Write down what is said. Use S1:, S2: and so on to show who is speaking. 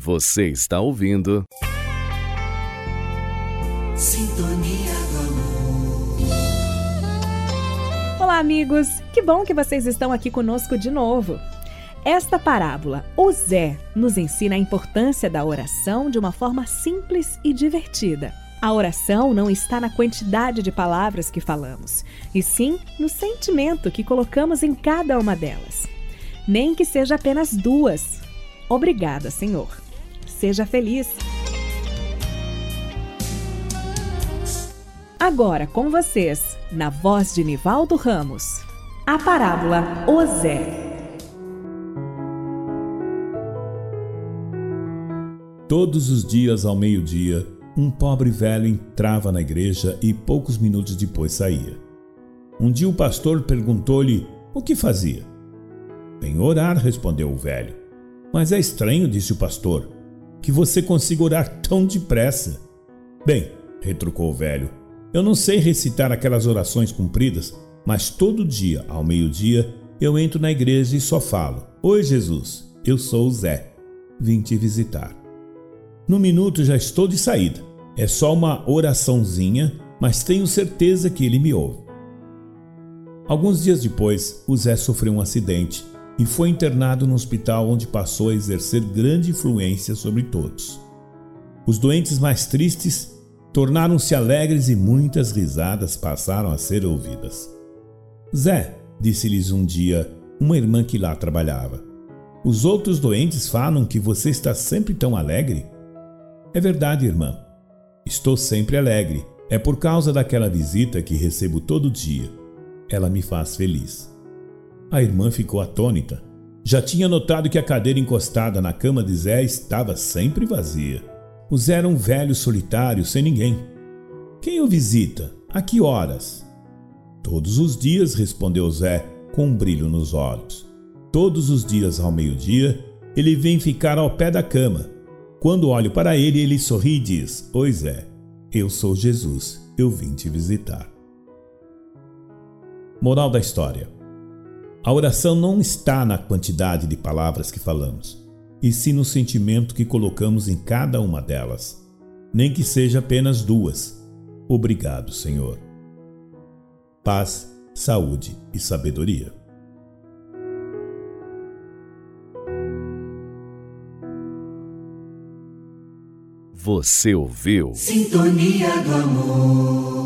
S1: Você está ouvindo.
S2: Sintonia do amor.
S3: Olá, amigos! Que bom que vocês estão aqui conosco de novo. Esta parábola, o Zé, nos ensina a importância da oração de uma forma simples e divertida. A oração não está na quantidade de palavras que falamos, e sim no sentimento que colocamos em cada uma delas. Nem que seja apenas duas. Obrigada, Senhor. Seja feliz. Agora com vocês, na voz de Nivaldo Ramos, a parábola O Zé.
S4: Todos os dias ao meio-dia, um pobre velho entrava na igreja e poucos minutos depois saía. Um dia o pastor perguntou-lhe o que fazia. Vem orar, respondeu o velho. Mas é estranho, disse o pastor, que você consiga orar tão depressa. Bem, retrucou o velho, eu não sei recitar aquelas orações compridas, mas todo dia, ao meio-dia, eu entro na igreja e só falo: Oi, Jesus, eu sou o Zé, vim te visitar. No minuto já estou de saída. É só uma oraçãozinha, mas tenho certeza que ele me ouve. Alguns dias depois, o Zé sofreu um acidente e foi internado no hospital onde passou a exercer grande influência sobre todos. Os doentes mais tristes tornaram-se alegres e muitas risadas passaram a ser ouvidas. Zé, disse-lhes um dia uma irmã que lá trabalhava, os outros doentes falam que você está sempre tão alegre. É verdade, irmã. Estou sempre alegre. É por causa daquela visita que recebo todo dia. Ela me faz feliz. A irmã ficou atônita. Já tinha notado que a cadeira encostada na cama de Zé estava sempre vazia. O Zé era um velho solitário, sem ninguém. Quem o visita? A que horas? Todos os dias, respondeu Zé, com um brilho nos olhos. Todos os dias ao meio-dia, ele vem ficar ao pé da cama quando olho para ele, ele sorri e diz: Pois é, eu sou Jesus, eu vim te visitar. Moral da história: A oração não está na quantidade de palavras que falamos, e sim no sentimento que colocamos em cada uma delas, nem que seja apenas duas. Obrigado, Senhor. Paz, saúde e sabedoria.
S1: Você ouviu?
S2: Sintonia do amor.